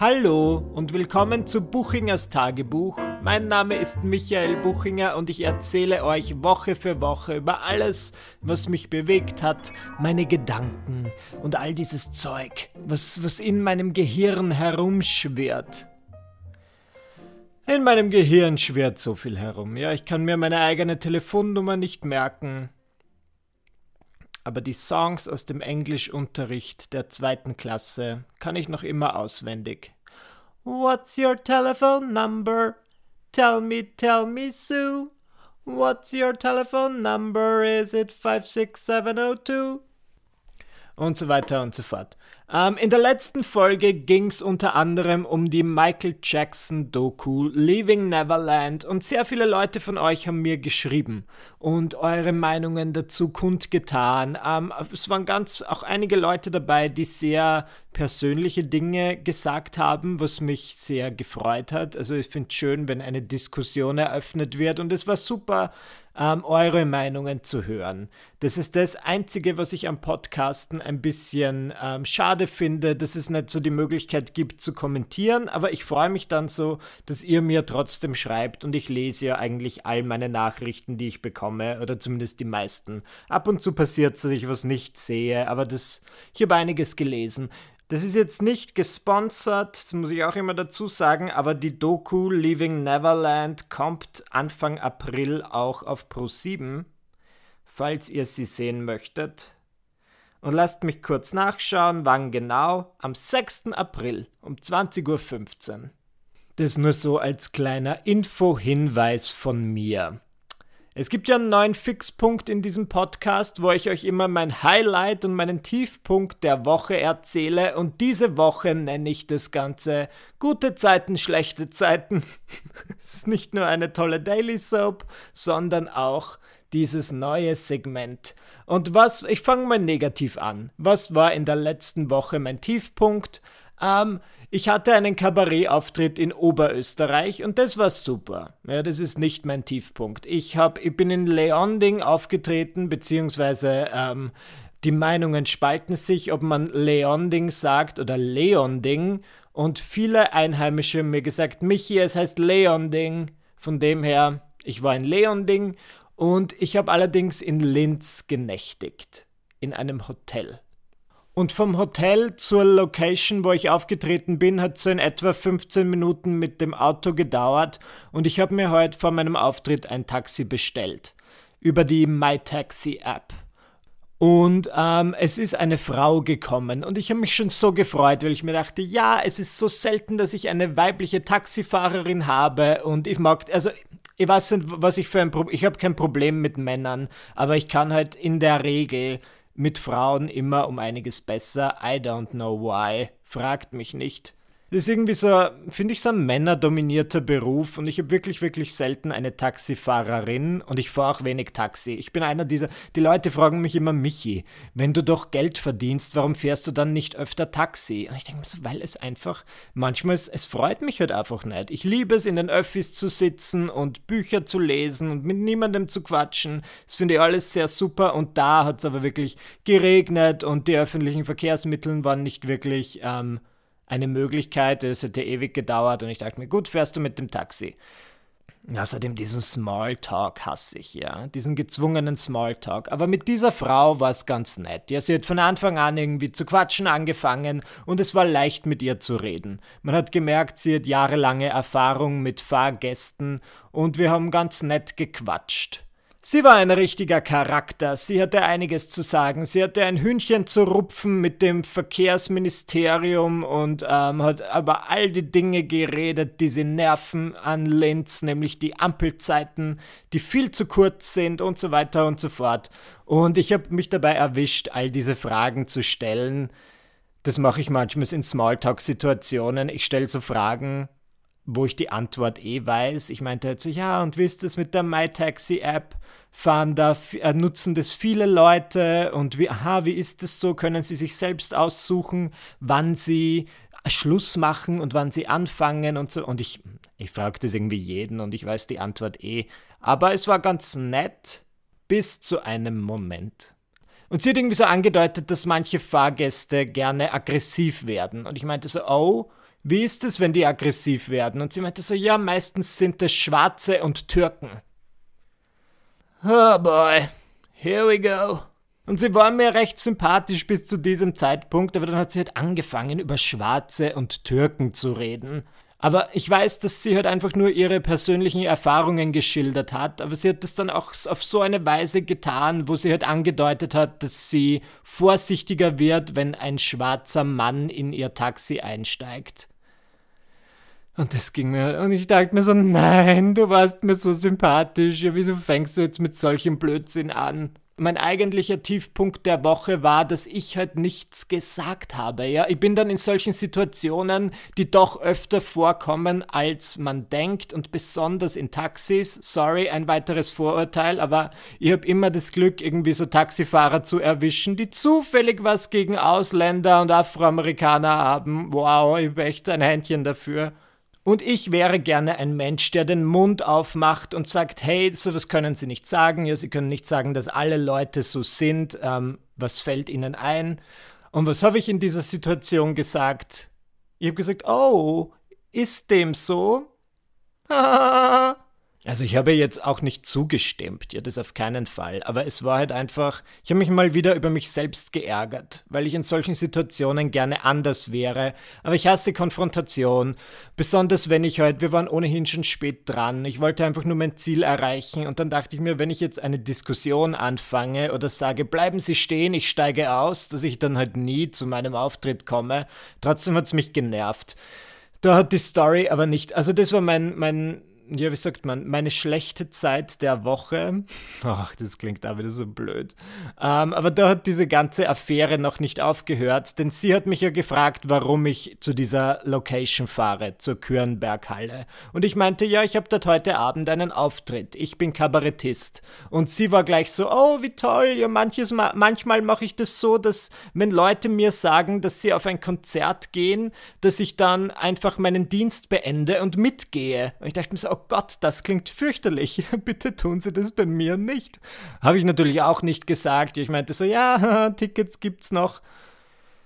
Hallo und willkommen zu Buchingers Tagebuch. Mein Name ist Michael Buchinger und ich erzähle euch Woche für Woche über alles, was mich bewegt hat, meine Gedanken und all dieses Zeug, was, was in meinem Gehirn herumschwirrt. In meinem Gehirn schwirrt so viel herum. Ja, ich kann mir meine eigene Telefonnummer nicht merken. Aber die Songs aus dem Englischunterricht der zweiten Klasse kann ich noch immer auswendig. What's your telephone number? Tell me, tell me, Sue. What's your telephone number? Is it 56702? Und so weiter und so fort. Ähm, in der letzten Folge ging es unter anderem um die Michael Jackson-Doku Leaving Neverland und sehr viele Leute von euch haben mir geschrieben und eure Meinungen dazu kundgetan. Ähm, es waren ganz auch einige Leute dabei, die sehr persönliche Dinge gesagt haben, was mich sehr gefreut hat. Also ich finde es schön, wenn eine Diskussion eröffnet wird und es war super ähm, eure Meinungen zu hören. Das ist das Einzige, was ich am Podcasten ein bisschen ähm, schade finde, dass es nicht so die Möglichkeit gibt zu kommentieren, aber ich freue mich dann so, dass ihr mir trotzdem schreibt und ich lese ja eigentlich all meine Nachrichten, die ich bekomme, oder zumindest die meisten. Ab und zu passiert es, dass ich was nicht sehe, aber das, ich habe einiges gelesen. Das ist jetzt nicht gesponsert, das muss ich auch immer dazu sagen, aber die Doku Leaving Neverland kommt Anfang April auch auf Pro7, falls ihr sie sehen möchtet. Und lasst mich kurz nachschauen, wann genau. Am 6. April um 20.15 Uhr. Das nur so als kleiner Info-Hinweis von mir. Es gibt ja einen neuen Fixpunkt in diesem Podcast, wo ich euch immer mein Highlight und meinen Tiefpunkt der Woche erzähle. Und diese Woche nenne ich das Ganze gute Zeiten, schlechte Zeiten. es ist nicht nur eine tolle Daily Soap, sondern auch dieses neue Segment. Und was, ich fange mal negativ an. Was war in der letzten Woche mein Tiefpunkt? Ähm, ich hatte einen Kabarettauftritt in Oberösterreich und das war super. Ja, das ist nicht mein Tiefpunkt. Ich, hab, ich bin in Leonding aufgetreten, beziehungsweise ähm, die Meinungen spalten sich, ob man Leonding sagt oder Leonding. Und viele Einheimische haben mir gesagt, Michi, es heißt Leonding. Von dem her, ich war in Leonding und ich habe allerdings in Linz genächtigt. In einem Hotel. Und vom Hotel zur Location, wo ich aufgetreten bin, hat es in etwa 15 Minuten mit dem Auto gedauert und ich habe mir heute vor meinem Auftritt ein Taxi bestellt. Über die MyTaxi-App. Und ähm, es ist eine Frau gekommen und ich habe mich schon so gefreut, weil ich mir dachte, ja, es ist so selten, dass ich eine weibliche Taxifahrerin habe und ich mag, also ich weiß nicht, was ich für ein Problem, ich habe kein Problem mit Männern, aber ich kann halt in der Regel mit Frauen immer um einiges besser. I don't know why. Fragt mich nicht. Das ist irgendwie so, finde ich, so ein männerdominierter Beruf und ich habe wirklich, wirklich selten eine Taxifahrerin und ich fahre auch wenig Taxi. Ich bin einer dieser, die Leute fragen mich immer, Michi, wenn du doch Geld verdienst, warum fährst du dann nicht öfter Taxi? Und ich denke mir so, weil es einfach, manchmal, es, es freut mich halt einfach nicht. Ich liebe es, in den Öffis zu sitzen und Bücher zu lesen und mit niemandem zu quatschen. Das finde ich alles sehr super und da hat es aber wirklich geregnet und die öffentlichen Verkehrsmittel waren nicht wirklich, ähm, eine Möglichkeit. Es hätte ewig gedauert und ich dachte mir, gut, fährst du mit dem Taxi. Außerdem diesen Smalltalk hasse ich, ja. Diesen gezwungenen Smalltalk. Aber mit dieser Frau war es ganz nett. Ja, sie hat von Anfang an irgendwie zu quatschen angefangen und es war leicht mit ihr zu reden. Man hat gemerkt, sie hat jahrelange Erfahrung mit Fahrgästen und wir haben ganz nett gequatscht. Sie war ein richtiger Charakter, sie hatte einiges zu sagen, sie hatte ein Hühnchen zu rupfen mit dem Verkehrsministerium und ähm, hat über all die Dinge geredet, die sie nerven an Linz, nämlich die Ampelzeiten, die viel zu kurz sind und so weiter und so fort. Und ich habe mich dabei erwischt, all diese Fragen zu stellen. Das mache ich manchmal in Smalltalk-Situationen. Ich stelle so Fragen, wo ich die Antwort eh weiß. Ich meinte halt so, ja, und wie ist das mit der MyTaxi-App? fahren da, äh, nutzen das viele Leute und wie, aha, wie ist das so? Können sie sich selbst aussuchen, wann sie Schluss machen und wann sie anfangen und so. Und ich, ich frage das irgendwie jeden und ich weiß die Antwort eh. Aber es war ganz nett bis zu einem Moment. Und sie hat irgendwie so angedeutet, dass manche Fahrgäste gerne aggressiv werden. Und ich meinte so, oh, wie ist es, wenn die aggressiv werden? Und sie meinte so, ja, meistens sind es Schwarze und Türken. Oh boy, here we go. Und sie war mir recht sympathisch bis zu diesem Zeitpunkt, aber dann hat sie halt angefangen, über Schwarze und Türken zu reden. Aber ich weiß, dass sie halt einfach nur ihre persönlichen Erfahrungen geschildert hat, aber sie hat das dann auch auf so eine Weise getan, wo sie halt angedeutet hat, dass sie vorsichtiger wird, wenn ein schwarzer Mann in ihr Taxi einsteigt. Und das ging mir, und ich dachte mir so, nein, du warst mir so sympathisch, ja, wieso fängst du jetzt mit solchem Blödsinn an? Mein eigentlicher Tiefpunkt der Woche war, dass ich halt nichts gesagt habe. Ja, ich bin dann in solchen Situationen, die doch öfter vorkommen, als man denkt und besonders in Taxis. Sorry, ein weiteres Vorurteil, aber ich habe immer das Glück, irgendwie so Taxifahrer zu erwischen, die zufällig was gegen Ausländer und Afroamerikaner haben. Wow, ich habe echt ein Händchen dafür. Und ich wäre gerne ein Mensch, der den Mund aufmacht und sagt, hey, sowas können Sie nicht sagen. Ja, Sie können nicht sagen, dass alle Leute so sind. Ähm, was fällt Ihnen ein? Und was habe ich in dieser Situation gesagt? Ich habe gesagt, oh, ist dem so? Also ich habe jetzt auch nicht zugestimmt, ja, das auf keinen Fall. Aber es war halt einfach, ich habe mich mal wieder über mich selbst geärgert, weil ich in solchen Situationen gerne anders wäre. Aber ich hasse Konfrontation, besonders wenn ich halt, wir waren ohnehin schon spät dran. Ich wollte einfach nur mein Ziel erreichen und dann dachte ich mir, wenn ich jetzt eine Diskussion anfange oder sage, bleiben Sie stehen, ich steige aus, dass ich dann halt nie zu meinem Auftritt komme. Trotzdem hat es mich genervt. Da hat die Story aber nicht, also das war mein, mein ja, wie sagt man, meine schlechte Zeit der Woche. Ach, das klingt wieder so blöd. Ähm, aber da hat diese ganze Affäre noch nicht aufgehört, denn sie hat mich ja gefragt, warum ich zu dieser Location fahre, zur Kürnberghalle. Und ich meinte, ja, ich habe dort heute Abend einen Auftritt. Ich bin Kabarettist. Und sie war gleich so, oh, wie toll. Ja, manches Ma manchmal mache ich das so, dass wenn Leute mir sagen, dass sie auf ein Konzert gehen, dass ich dann einfach meinen Dienst beende und mitgehe. Und ich dachte mir so, Gott, das klingt fürchterlich. Bitte tun Sie das bei mir nicht. Habe ich natürlich auch nicht gesagt. Ich meinte so, ja, Tickets gibt's noch.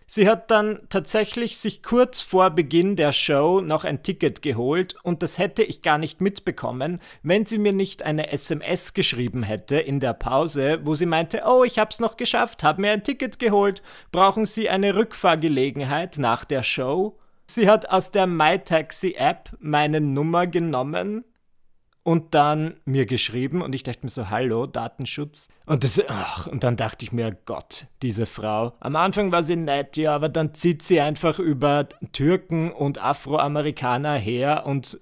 Sie hat dann tatsächlich sich kurz vor Beginn der Show noch ein Ticket geholt und das hätte ich gar nicht mitbekommen, wenn sie mir nicht eine SMS geschrieben hätte in der Pause, wo sie meinte, oh, ich hab's noch geschafft, hab mir ein Ticket geholt, brauchen Sie eine Rückfahrgelegenheit nach der Show? Sie hat aus der MyTaxi-App meine Nummer genommen und dann mir geschrieben und ich dachte mir so, hallo, Datenschutz. Und, das, ach, und dann dachte ich mir, Gott, diese Frau. Am Anfang war sie nett, ja, aber dann zieht sie einfach über Türken und Afroamerikaner her und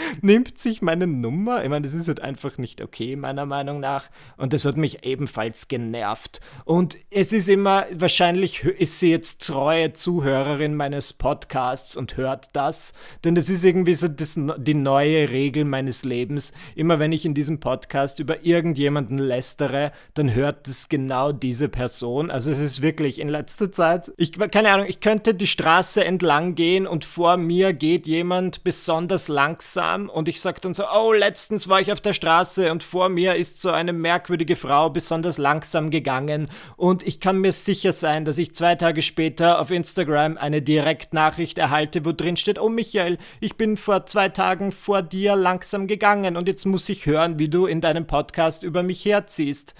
nimmt sich meine Nummer. Ich meine, das ist halt einfach nicht okay, meiner Meinung nach. Und das hat mich ebenfalls genervt. Und es ist immer, wahrscheinlich ist sie jetzt treue Zuhörerin meines Podcasts und hört das. Denn das ist irgendwie so das, die neue Regel meines Lebens. Immer wenn ich in diesem Podcast über irgendjemanden lästere, dann hört es genau diese Person. Also es ist wirklich in letzter Zeit, ich, keine Ahnung, ich könnte die Straße entlang gehen und vor mir geht jemand besonders langsam langsam und ich sage dann so, oh, letztens war ich auf der Straße und vor mir ist so eine merkwürdige Frau besonders langsam gegangen und ich kann mir sicher sein, dass ich zwei Tage später auf Instagram eine Direktnachricht erhalte, wo drin steht, oh Michael, ich bin vor zwei Tagen vor dir langsam gegangen und jetzt muss ich hören, wie du in deinem Podcast über mich herziehst.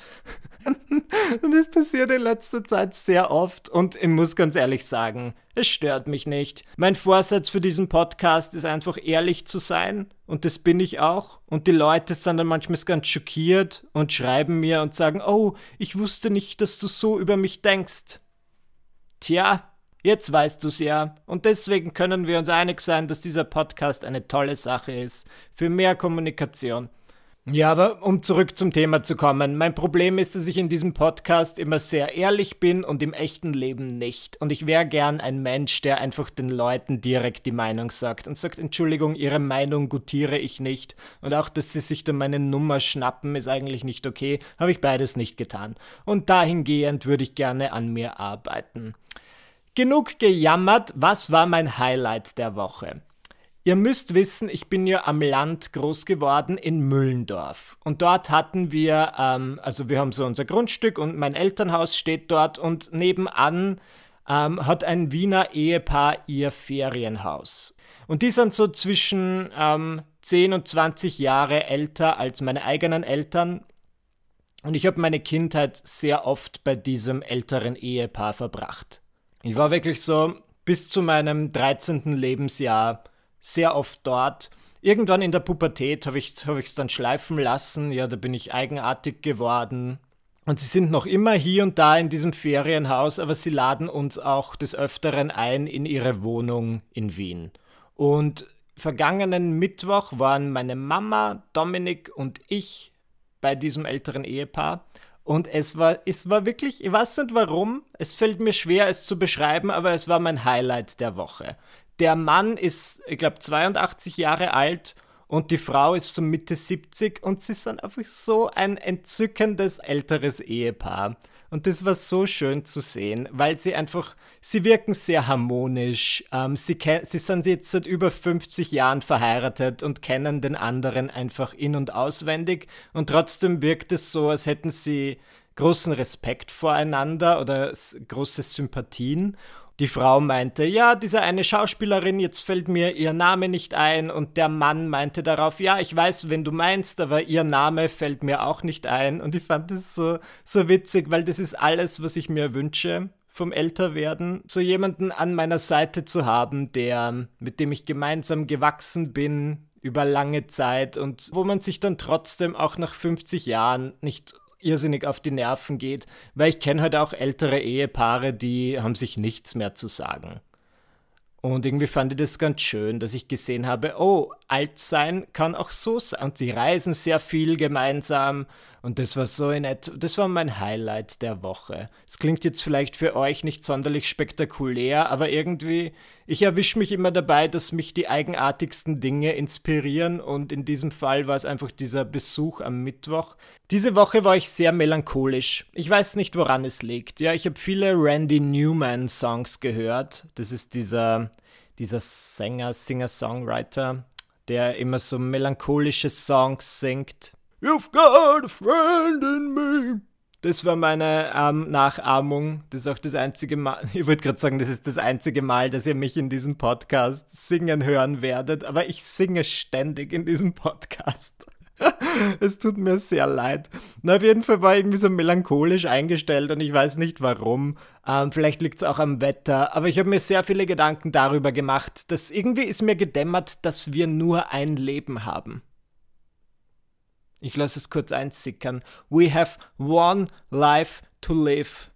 und das passiert in letzter Zeit sehr oft und ich muss ganz ehrlich sagen, es stört mich nicht. Mein Vorsatz für diesen Podcast ist einfach ehrlich zu sein und das bin ich auch. Und die Leute sind dann manchmal ganz schockiert und schreiben mir und sagen, oh, ich wusste nicht, dass du so über mich denkst. Tja, Jetzt weißt du's ja. Und deswegen können wir uns einig sein, dass dieser Podcast eine tolle Sache ist. Für mehr Kommunikation. Ja, aber um zurück zum Thema zu kommen, mein Problem ist, dass ich in diesem Podcast immer sehr ehrlich bin und im echten Leben nicht. Und ich wäre gern ein Mensch, der einfach den Leuten direkt die Meinung sagt und sagt, Entschuldigung, ihre Meinung gutiere ich nicht. Und auch, dass sie sich dann meine Nummer schnappen, ist eigentlich nicht okay. Habe ich beides nicht getan. Und dahingehend würde ich gerne an mir arbeiten. Genug gejammert, was war mein Highlight der Woche? Ihr müsst wissen, ich bin ja am Land groß geworden in Müllendorf. Und dort hatten wir, ähm, also wir haben so unser Grundstück und mein Elternhaus steht dort und nebenan ähm, hat ein Wiener Ehepaar ihr Ferienhaus. Und die sind so zwischen ähm, 10 und 20 Jahre älter als meine eigenen Eltern. Und ich habe meine Kindheit sehr oft bei diesem älteren Ehepaar verbracht. Ich war wirklich so bis zu meinem 13. Lebensjahr sehr oft dort. Irgendwann in der Pubertät habe ich es hab dann schleifen lassen. Ja, da bin ich eigenartig geworden. Und sie sind noch immer hier und da in diesem Ferienhaus, aber sie laden uns auch des Öfteren ein in ihre Wohnung in Wien. Und vergangenen Mittwoch waren meine Mama, Dominik und ich bei diesem älteren Ehepaar. Und es war, es war wirklich, ich weiß nicht warum, es fällt mir schwer, es zu beschreiben, aber es war mein Highlight der Woche. Der Mann ist, ich glaube, 82 Jahre alt und die Frau ist so Mitte 70 und sie sind einfach so ein entzückendes älteres Ehepaar. Und das war so schön zu sehen, weil sie einfach, sie wirken sehr harmonisch. Ähm, sie, sie sind jetzt seit über 50 Jahren verheiratet und kennen den anderen einfach in- und auswendig. Und trotzdem wirkt es so, als hätten sie großen Respekt voreinander oder große Sympathien. Die Frau meinte, ja, diese eine Schauspielerin, jetzt fällt mir ihr Name nicht ein. Und der Mann meinte darauf, ja, ich weiß, wenn du meinst, aber ihr Name fällt mir auch nicht ein. Und ich fand das so, so witzig, weil das ist alles, was ich mir wünsche vom Älterwerden. So jemanden an meiner Seite zu haben, der, mit dem ich gemeinsam gewachsen bin, über lange Zeit und wo man sich dann trotzdem auch nach 50 Jahren nicht irrsinnig auf die Nerven geht, weil ich kenne halt auch ältere Ehepaare, die haben sich nichts mehr zu sagen. Und irgendwie fand ich das ganz schön, dass ich gesehen habe, oh, alt sein kann auch so sein. Und sie reisen sehr viel gemeinsam. Und das war so nett. Das war mein Highlight der Woche. Es klingt jetzt vielleicht für euch nicht sonderlich spektakulär, aber irgendwie, ich erwische mich immer dabei, dass mich die eigenartigsten Dinge inspirieren. Und in diesem Fall war es einfach dieser Besuch am Mittwoch. Diese Woche war ich sehr melancholisch. Ich weiß nicht, woran es liegt. Ja, ich habe viele Randy Newman Songs gehört. Das ist dieser, dieser Sänger, Singer-Songwriter, der immer so melancholische Songs singt. You've got a friend in me. Das war meine ähm, Nachahmung. Das ist auch das einzige Mal, ich wollte gerade sagen, das ist das einzige Mal, dass ihr mich in diesem Podcast singen hören werdet, aber ich singe ständig in diesem Podcast. es tut mir sehr leid. Na, auf jeden Fall war ich irgendwie so melancholisch eingestellt und ich weiß nicht warum. Ähm, vielleicht liegt es auch am Wetter, aber ich habe mir sehr viele Gedanken darüber gemacht, dass irgendwie ist mir gedämmert, dass wir nur ein Leben haben. Ich lasse es kurz einsickern. We have one life to live.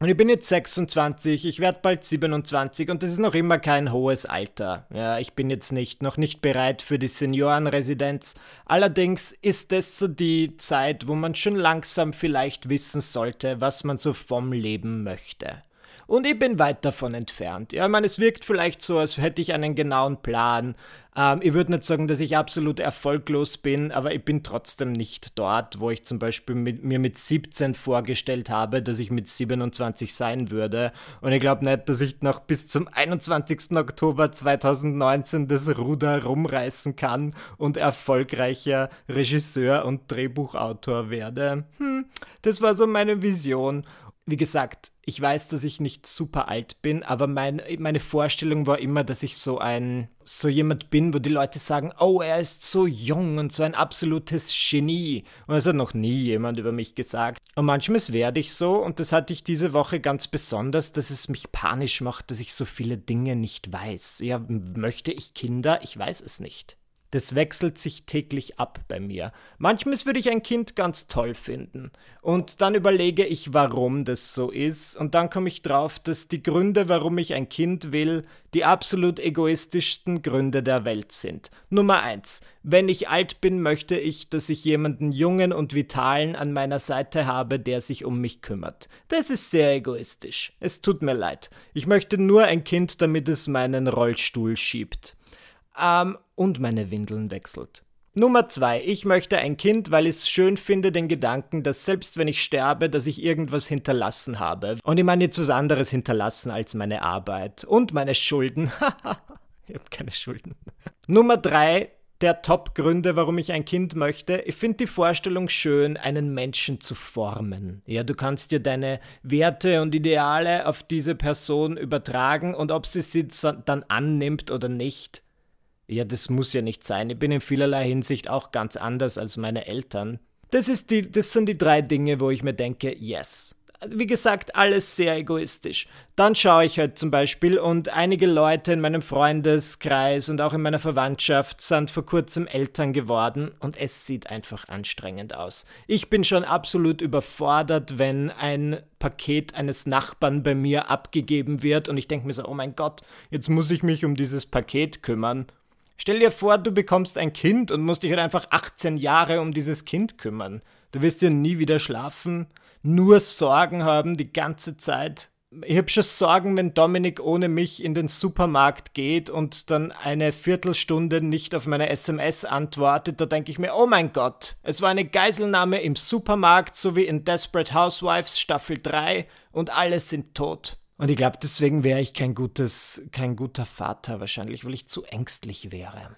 Und ich bin jetzt 26, ich werde bald 27 und das ist noch immer kein hohes Alter. Ja, ich bin jetzt nicht, noch nicht bereit für die Seniorenresidenz. Allerdings ist es so die Zeit, wo man schon langsam vielleicht wissen sollte, was man so vom Leben möchte. Und ich bin weit davon entfernt. Ja, ich meine, es wirkt vielleicht so, als hätte ich einen genauen Plan. Ähm, ich würde nicht sagen, dass ich absolut erfolglos bin, aber ich bin trotzdem nicht dort, wo ich zum Beispiel mit, mir mit 17 vorgestellt habe, dass ich mit 27 sein würde. Und ich glaube nicht, dass ich noch bis zum 21. Oktober 2019 das Ruder rumreißen kann und erfolgreicher Regisseur und Drehbuchautor werde. Hm, das war so meine Vision wie gesagt, ich weiß, dass ich nicht super alt bin, aber mein, meine Vorstellung war immer, dass ich so ein, so jemand bin, wo die Leute sagen, oh, er ist so jung und so ein absolutes Genie. Und das hat noch nie jemand über mich gesagt. Und manchmal werde ich so, und das hatte ich diese Woche ganz besonders, dass es mich panisch macht, dass ich so viele Dinge nicht weiß. Ja, möchte ich Kinder? Ich weiß es nicht. Das wechselt sich täglich ab bei mir. Manchmal würde ich ein Kind ganz toll finden. Und dann überlege ich, warum das so ist. Und dann komme ich drauf, dass die Gründe, warum ich ein Kind will, die absolut egoistischsten Gründe der Welt sind. Nummer eins: Wenn ich alt bin, möchte ich, dass ich jemanden jungen und vitalen an meiner Seite habe, der sich um mich kümmert. Das ist sehr egoistisch. Es tut mir leid. Ich möchte nur ein Kind, damit es meinen Rollstuhl schiebt ähm, und meine Windeln wechselt. Nummer zwei, ich möchte ein Kind, weil ich es schön finde, den Gedanken, dass selbst wenn ich sterbe, dass ich irgendwas hinterlassen habe. Und ich meine jetzt was anderes hinterlassen als meine Arbeit und meine Schulden. ich habe keine Schulden. Nummer drei der Top-Gründe, warum ich ein Kind möchte. Ich finde die Vorstellung schön, einen Menschen zu formen. Ja, du kannst dir deine Werte und Ideale auf diese Person übertragen und ob sie sie dann annimmt oder nicht. Ja, das muss ja nicht sein. Ich bin in vielerlei Hinsicht auch ganz anders als meine Eltern. Das, ist die, das sind die drei Dinge, wo ich mir denke, yes, wie gesagt, alles sehr egoistisch. Dann schaue ich halt zum Beispiel und einige Leute in meinem Freundeskreis und auch in meiner Verwandtschaft sind vor kurzem Eltern geworden und es sieht einfach anstrengend aus. Ich bin schon absolut überfordert, wenn ein Paket eines Nachbarn bei mir abgegeben wird und ich denke mir so, oh mein Gott, jetzt muss ich mich um dieses Paket kümmern. Stell dir vor, du bekommst ein Kind und musst dich halt einfach 18 Jahre um dieses Kind kümmern. Du wirst ja nie wieder schlafen nur Sorgen haben die ganze Zeit. Ich habe schon Sorgen, wenn Dominik ohne mich in den Supermarkt geht und dann eine Viertelstunde nicht auf meine SMS antwortet. Da denke ich mir, oh mein Gott, es war eine Geiselnahme im Supermarkt, so wie in Desperate Housewives Staffel 3 und alle sind tot. Und ich glaube, deswegen wäre ich kein gutes, kein guter Vater wahrscheinlich, weil ich zu ängstlich wäre.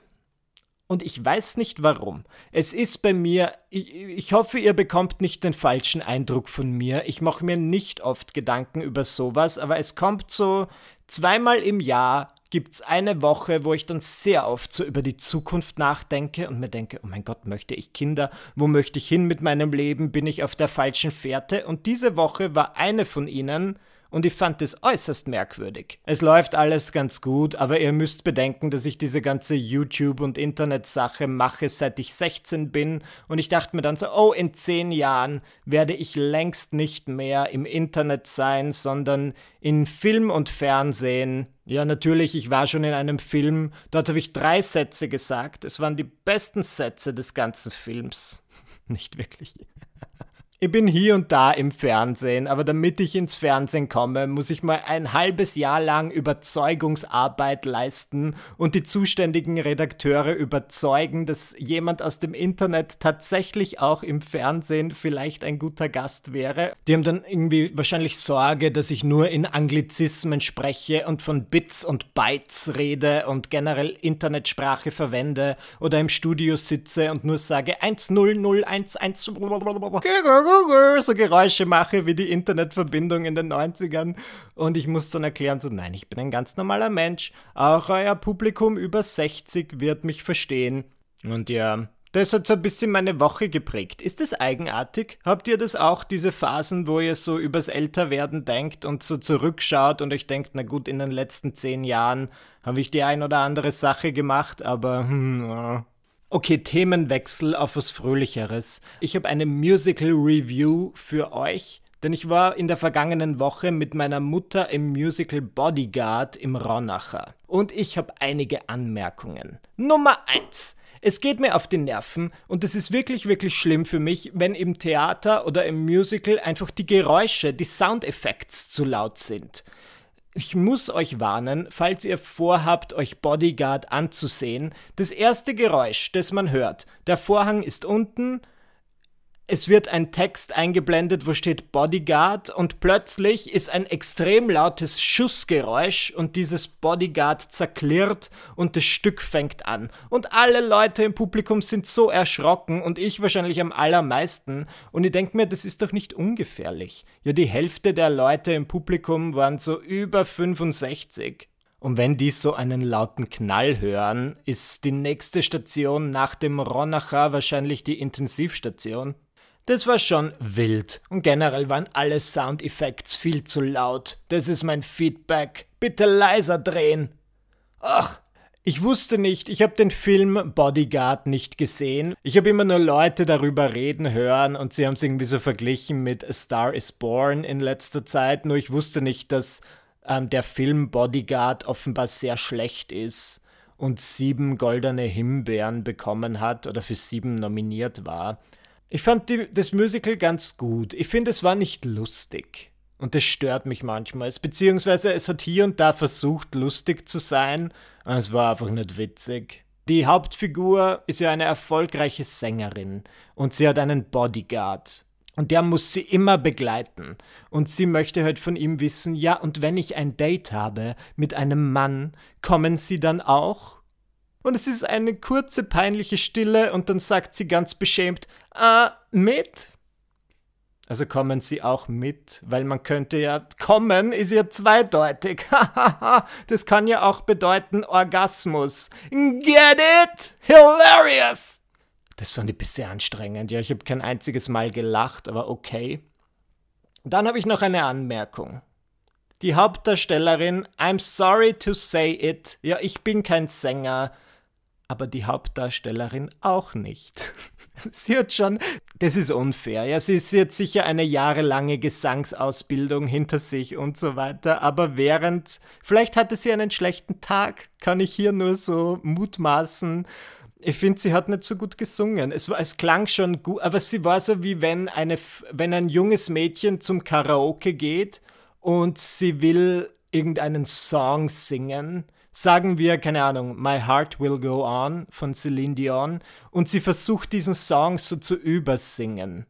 Und ich weiß nicht warum. Es ist bei mir, ich, ich, hoffe, ihr bekommt nicht den falschen Eindruck von mir. Ich mache mir nicht oft Gedanken über sowas, aber es kommt so zweimal im Jahr gibt es eine Woche, wo ich dann sehr oft so über die Zukunft nachdenke und mir denke, oh mein Gott, möchte ich Kinder? Wo möchte ich hin mit meinem Leben? Bin ich auf der falschen Fährte? Und diese Woche war eine von ihnen, und ich fand es äußerst merkwürdig. Es läuft alles ganz gut, aber ihr müsst bedenken, dass ich diese ganze YouTube- und Internet-Sache mache, seit ich 16 bin und ich dachte mir dann so, oh, in 10 Jahren werde ich längst nicht mehr im Internet sein, sondern in Film und Fernsehen. Ja, natürlich, ich war schon in einem Film, dort habe ich drei Sätze gesagt, es waren die besten Sätze des ganzen Films. Nicht wirklich. Ich bin hier und da im Fernsehen, aber damit ich ins Fernsehen komme, muss ich mal ein halbes Jahr lang Überzeugungsarbeit leisten und die zuständigen Redakteure überzeugen, dass jemand aus dem Internet tatsächlich auch im Fernsehen vielleicht ein guter Gast wäre. Die haben dann irgendwie wahrscheinlich Sorge, dass ich nur in Anglizismen spreche und von Bits und Bytes rede und generell Internetsprache verwende oder im Studio sitze und nur sage 10011 so Geräusche mache wie die Internetverbindung in den 90ern. Und ich muss dann erklären, so nein, ich bin ein ganz normaler Mensch. Auch euer Publikum über 60 wird mich verstehen. Und ja, das hat so ein bisschen meine Woche geprägt. Ist das eigenartig? Habt ihr das auch, diese Phasen, wo ihr so übers Älterwerden denkt und so zurückschaut und euch denkt, na gut, in den letzten zehn Jahren habe ich die ein oder andere Sache gemacht, aber hm. Okay, Themenwechsel auf was Fröhlicheres. Ich habe eine Musical Review für euch, denn ich war in der vergangenen Woche mit meiner Mutter im Musical Bodyguard im Raunacher. Und ich habe einige Anmerkungen. Nummer 1. Es geht mir auf die Nerven und es ist wirklich, wirklich schlimm für mich, wenn im Theater oder im Musical einfach die Geräusche, die Soundeffekte zu laut sind. Ich muss euch warnen, falls ihr vorhabt, euch Bodyguard anzusehen. Das erste Geräusch, das man hört, der Vorhang ist unten, es wird ein Text eingeblendet, wo steht Bodyguard und plötzlich ist ein extrem lautes Schussgeräusch und dieses Bodyguard zerklirrt und das Stück fängt an. Und alle Leute im Publikum sind so erschrocken und ich wahrscheinlich am allermeisten. Und ich denke mir, das ist doch nicht ungefährlich. Ja, die Hälfte der Leute im Publikum waren so über 65. Und wenn die so einen lauten Knall hören, ist die nächste Station nach dem Ronacher wahrscheinlich die Intensivstation. Das war schon wild und generell waren alle Soundeffekte viel zu laut. Das ist mein Feedback. Bitte leiser drehen. Ach, ich wusste nicht, ich habe den Film Bodyguard nicht gesehen. Ich habe immer nur Leute darüber reden hören und sie haben es irgendwie so verglichen mit A Star is Born in letzter Zeit. Nur ich wusste nicht, dass ähm, der Film Bodyguard offenbar sehr schlecht ist und sieben goldene Himbeeren bekommen hat oder für sieben nominiert war. Ich fand die, das Musical ganz gut. Ich finde, es war nicht lustig. Und das stört mich manchmal. Beziehungsweise es hat hier und da versucht, lustig zu sein. Aber es war einfach nicht witzig. Die Hauptfigur ist ja eine erfolgreiche Sängerin und sie hat einen Bodyguard. Und der muss sie immer begleiten. Und sie möchte halt von ihm wissen, ja, und wenn ich ein Date habe mit einem Mann, kommen sie dann auch? Und es ist eine kurze, peinliche Stille und dann sagt sie ganz beschämt, ah, mit? Also kommen sie auch mit, weil man könnte ja, kommen ist ja zweideutig. das kann ja auch bedeuten Orgasmus. Get it? Hilarious! Das fand ich bisher anstrengend. Ja, ich habe kein einziges Mal gelacht, aber okay. Dann habe ich noch eine Anmerkung. Die Hauptdarstellerin, I'm sorry to say it, ja, ich bin kein Sänger, aber die Hauptdarstellerin auch nicht. sie hat schon, das ist unfair, ja, sie, sie hat sicher eine jahrelange Gesangsausbildung hinter sich und so weiter, aber während, vielleicht hatte sie einen schlechten Tag, kann ich hier nur so mutmaßen. Ich finde, sie hat nicht so gut gesungen. Es, war, es klang schon gut, aber sie war so wie wenn, eine, wenn ein junges Mädchen zum Karaoke geht und sie will irgendeinen Song singen, sagen wir, keine Ahnung, My Heart Will Go On von Celine Dion und sie versucht diesen Song so zu übersingen.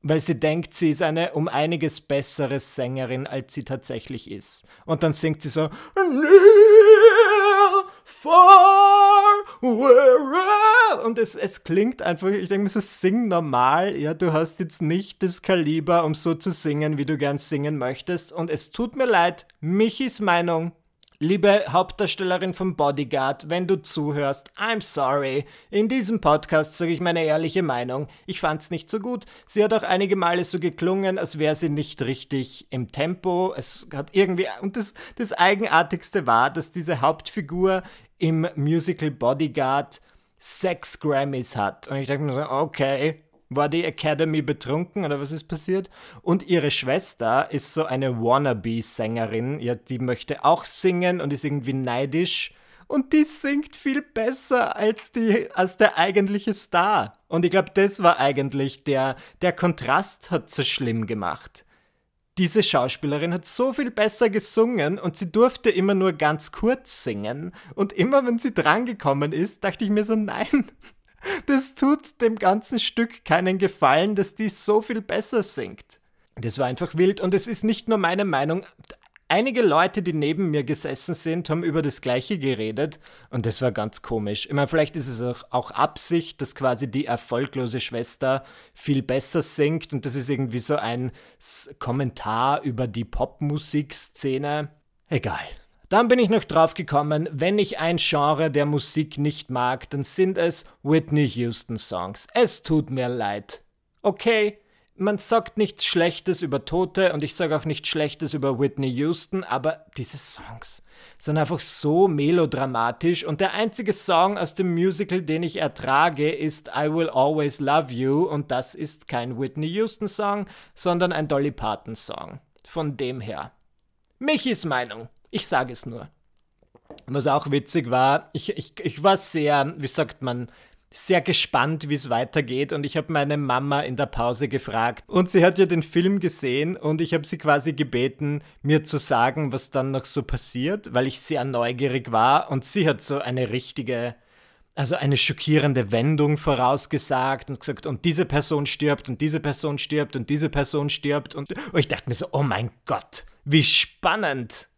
Weil sie denkt, sie ist eine um einiges bessere Sängerin, als sie tatsächlich ist. Und dann singt sie so. Und es, es klingt einfach, ich denke mir so, sing normal. Ja, du hast jetzt nicht das Kaliber, um so zu singen, wie du gern singen möchtest. Und es tut mir leid, Michis Meinung Liebe Hauptdarstellerin vom Bodyguard, wenn du zuhörst, I'm sorry. In diesem Podcast sage ich meine ehrliche Meinung. Ich fand's nicht so gut. Sie hat auch einige Male so geklungen, als wäre sie nicht richtig im Tempo. Es hat irgendwie. Und das, das Eigenartigste war, dass diese Hauptfigur im Musical Bodyguard sechs Grammys hat. Und ich dachte mir so, okay, war die Academy betrunken oder was ist passiert? Und ihre Schwester ist so eine Wannabe-Sängerin. Ja, die möchte auch singen und ist irgendwie neidisch. Und die singt viel besser als, die, als der eigentliche Star. Und ich glaube, das war eigentlich der, der Kontrast hat so schlimm gemacht. Diese Schauspielerin hat so viel besser gesungen und sie durfte immer nur ganz kurz singen. Und immer wenn sie drangekommen ist, dachte ich mir so, nein, das tut dem ganzen Stück keinen Gefallen, dass die so viel besser singt. Das war einfach wild und es ist nicht nur meine Meinung. Einige Leute, die neben mir gesessen sind, haben über das Gleiche geredet und das war ganz komisch. Ich meine, vielleicht ist es auch, Absicht, dass quasi die erfolglose Schwester viel besser singt und das ist irgendwie so ein Kommentar über die Popmusikszene. Egal. Dann bin ich noch drauf gekommen, wenn ich ein Genre der Musik nicht mag, dann sind es Whitney Houston Songs. Es tut mir leid. Okay, man sagt nichts Schlechtes über Tote und ich sage auch nichts Schlechtes über Whitney Houston, aber diese Songs sind einfach so melodramatisch und der einzige Song aus dem Musical, den ich ertrage, ist I Will Always Love You und das ist kein Whitney Houston Song, sondern ein Dolly Parton Song. Von dem her. Michis Meinung. Ich sage es nur. Was auch witzig war, ich, ich, ich war sehr, wie sagt man, sehr gespannt, wie es weitergeht und ich habe meine Mama in der Pause gefragt und sie hat ja den Film gesehen und ich habe sie quasi gebeten, mir zu sagen, was dann noch so passiert, weil ich sehr neugierig war und sie hat so eine richtige, also eine schockierende Wendung vorausgesagt und gesagt, und diese Person stirbt und diese Person stirbt und diese Person stirbt und, und ich dachte mir so, oh mein Gott, wie spannend.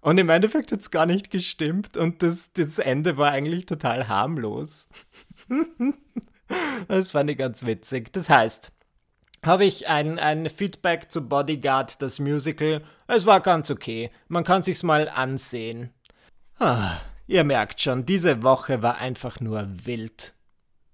Und im Endeffekt hat es gar nicht gestimmt und das, das Ende war eigentlich total harmlos. das fand ich ganz witzig. Das heißt, habe ich ein, ein Feedback zu Bodyguard, das Musical. Es war ganz okay. Man kann sich's mal ansehen. Ah, ihr merkt schon, diese Woche war einfach nur wild.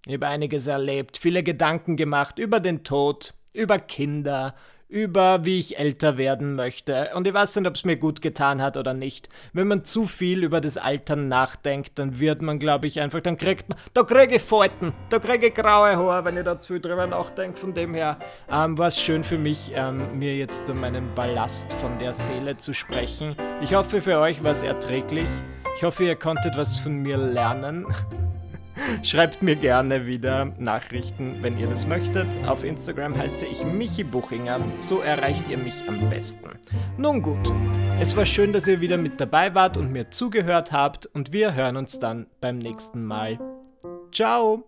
Ich habe einiges erlebt, viele Gedanken gemacht über den Tod, über Kinder, über wie ich älter werden möchte. Und ich weiß nicht, ob es mir gut getan hat oder nicht. Wenn man zu viel über das Altern nachdenkt, dann wird man, glaube ich, einfach, dann kriegt man, da kriege ich Falten, da kriege ich graue Haare, wenn ich da zu viel drüber nachdenke. Von dem her ähm, war es schön für mich, ähm, mir jetzt um meinen Ballast von der Seele zu sprechen. Ich hoffe, für euch war es erträglich. Ich hoffe, ihr konntet was von mir lernen. Schreibt mir gerne wieder Nachrichten, wenn ihr das möchtet. Auf Instagram heiße ich Michi Buchinger. So erreicht ihr mich am besten. Nun gut, es war schön, dass ihr wieder mit dabei wart und mir zugehört habt und wir hören uns dann beim nächsten Mal. Ciao!